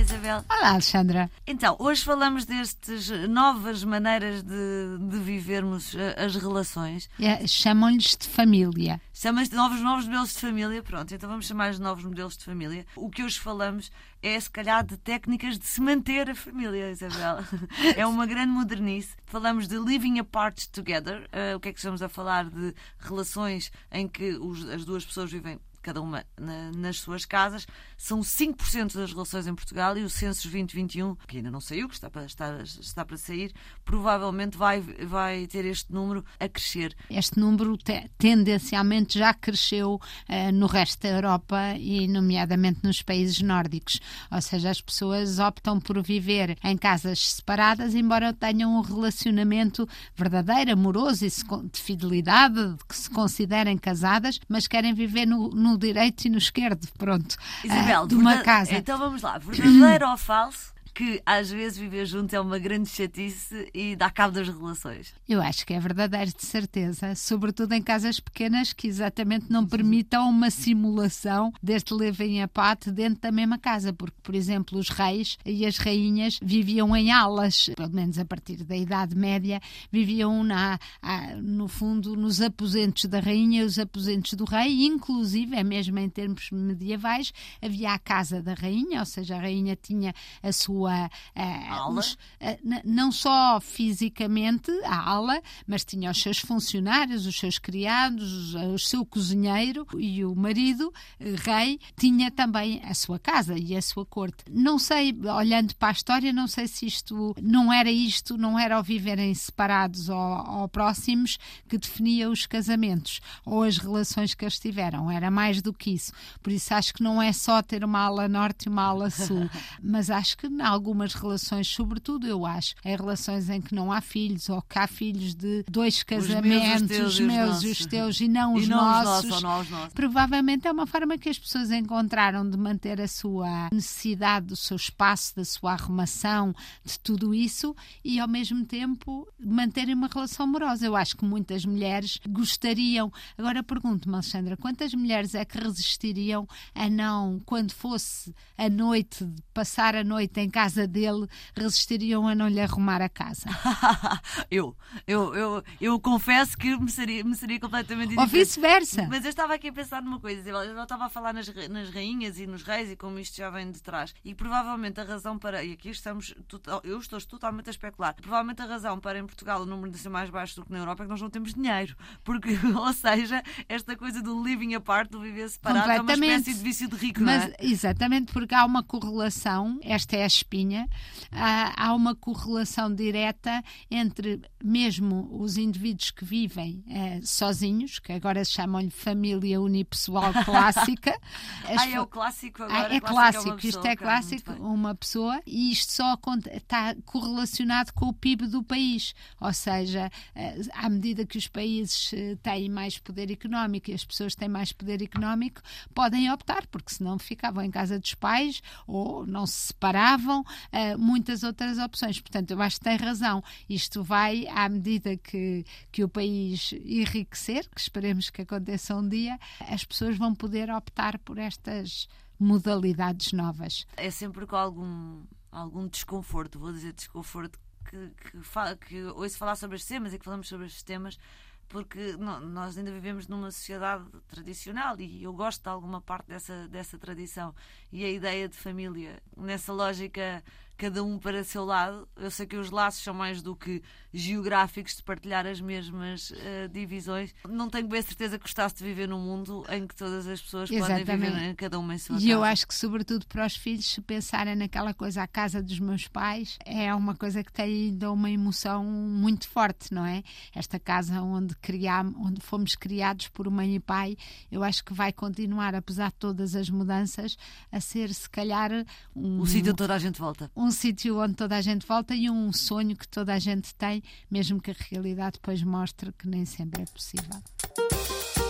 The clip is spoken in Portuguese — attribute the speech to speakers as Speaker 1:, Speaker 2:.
Speaker 1: Isabel.
Speaker 2: Olá, Alexandra.
Speaker 1: Então, hoje falamos destas novas maneiras de, de vivermos eh, as relações.
Speaker 2: É, Chamam-lhes de família.
Speaker 1: Chamam-se de novos, novos modelos de família. Pronto, então vamos chamar de novos modelos de família. O que hoje falamos é, se calhar, de técnicas de se manter a família, Isabel. É uma grande modernice. Falamos de living apart together. Uh, o que é que estamos a falar? De relações em que os, as duas pessoas vivem cada uma na, nas suas casas. São 5% das relações em Portugal e o Census 2021, que ainda não saiu, que está para, está, está para sair, provavelmente vai, vai ter este número a crescer.
Speaker 2: Este número te, tendencialmente já cresceu uh, no resto da Europa e, nomeadamente, nos países nórdicos. Ou seja, as pessoas optam por viver em casas separadas, embora tenham um relacionamento verdadeiro, amoroso e de fidelidade, de que se considerem casadas, mas querem viver no, no no direito e no esquerdo, pronto,
Speaker 1: Isabel,
Speaker 2: uh, de uma casa.
Speaker 1: Então vamos lá, verdadeiro ou falso? Que às vezes viver junto é uma grande chatice e dá cabo das relações.
Speaker 2: Eu acho que é verdadeiro, de certeza, sobretudo em casas pequenas que exatamente não permitam uma simulação deste living apart dentro da mesma casa, porque, por exemplo, os reis e as rainhas viviam em alas, pelo menos a partir da Idade Média, viviam na, no fundo nos aposentos da rainha e os aposentos do rei, inclusive, é mesmo em termos medievais, havia a casa da rainha, ou seja, a rainha tinha a sua sua
Speaker 1: uh, os,
Speaker 2: não só fisicamente a ala, mas tinha os seus funcionários, os seus criados, o seu cozinheiro e o marido, eh, rei, tinha também a sua casa e a sua corte. Não sei, olhando para a história, não sei se isto não era isto, não era o viverem separados ou, ou próximos que definia os casamentos ou as relações que eles tiveram. Era mais do que isso. Por isso acho que não é só ter uma ala norte e uma ala sul, mas acho que não algumas relações, sobretudo eu acho, em relações em que não há filhos ou que há filhos de dois casamentos,
Speaker 1: os
Speaker 2: meus,
Speaker 1: e
Speaker 2: os, os teus e não os
Speaker 1: e não
Speaker 2: nossos.
Speaker 1: Os nossos, nossos.
Speaker 2: Provavelmente é uma forma que as pessoas encontraram de manter a sua necessidade do seu espaço, da sua arrumação, de tudo isso e ao mesmo tempo manterem uma relação amorosa. Eu acho que muitas mulheres gostariam. Agora pergunto-me, Alexandra, quantas mulheres é que resistiriam a não, quando fosse a noite, passar a noite em casa? Casa dele resistiriam a não lhe arrumar a casa?
Speaker 1: eu, eu, eu, eu confesso que me seria, me seria completamente
Speaker 2: Ou vice-versa.
Speaker 1: Mas eu estava aqui a pensar numa coisa, eu estava a falar nas, nas rainhas e nos reis e como isto já vem de trás. E provavelmente a razão para. E aqui estamos. Eu estou totalmente a especular. Provavelmente a razão para em Portugal o número de ser mais baixo do que na Europa é que nós não temos dinheiro. Porque, ou seja, esta coisa do living apart, do viver separado, é uma espécie de vício de rico,
Speaker 2: Mas,
Speaker 1: não é?
Speaker 2: Exatamente, porque há uma correlação, esta é a espinha, há, uma correlação direta entre mesmo os indivíduos que vivem eh, sozinhos, que agora chamam-lhe família unipessoal clássica.
Speaker 1: ah, é o clássico agora?
Speaker 2: é clássico, é
Speaker 1: pessoa,
Speaker 2: isto é clássico, uma pessoa, e isto só está correlacionado com o PIB do país. Ou seja, eh, à medida que os países eh, têm mais poder económico e as pessoas têm mais poder económico, podem optar, porque senão ficavam em casa dos pais ou não se separavam, uh, muitas outras opções. Portanto, eu acho que tem razão. Isto vai, à medida que, que o país enriquecer, que esperemos que aconteça um dia, as pessoas vão poder optar por estas modalidades novas.
Speaker 1: É sempre com algum, algum desconforto, vou dizer desconforto, que, que, que ouço falar sobre estes temas e que falamos sobre estes temas porque nós ainda vivemos numa sociedade tradicional e eu gosto de alguma parte dessa, dessa tradição. E a ideia de família, nessa lógica cada um para seu lado. Eu sei que os laços são mais do que geográficos de partilhar as mesmas uh, divisões. Não tenho bem a certeza que gostasse de viver num mundo em que todas as pessoas Exatamente. podem viver em cada uma em sua
Speaker 2: e
Speaker 1: casa.
Speaker 2: E eu acho que, sobretudo para os filhos, se pensarem naquela coisa, a casa dos meus pais, é uma coisa que tem ainda uma emoção muito forte, não é? Esta casa onde, criamos, onde fomos criados por mãe e pai, eu acho que vai continuar, apesar de todas as mudanças, a ser, se calhar,
Speaker 1: um, um sítio onde toda a gente volta
Speaker 2: um sítio onde toda a gente volta e um sonho que toda a gente tem, mesmo que a realidade depois mostre que nem sempre é possível.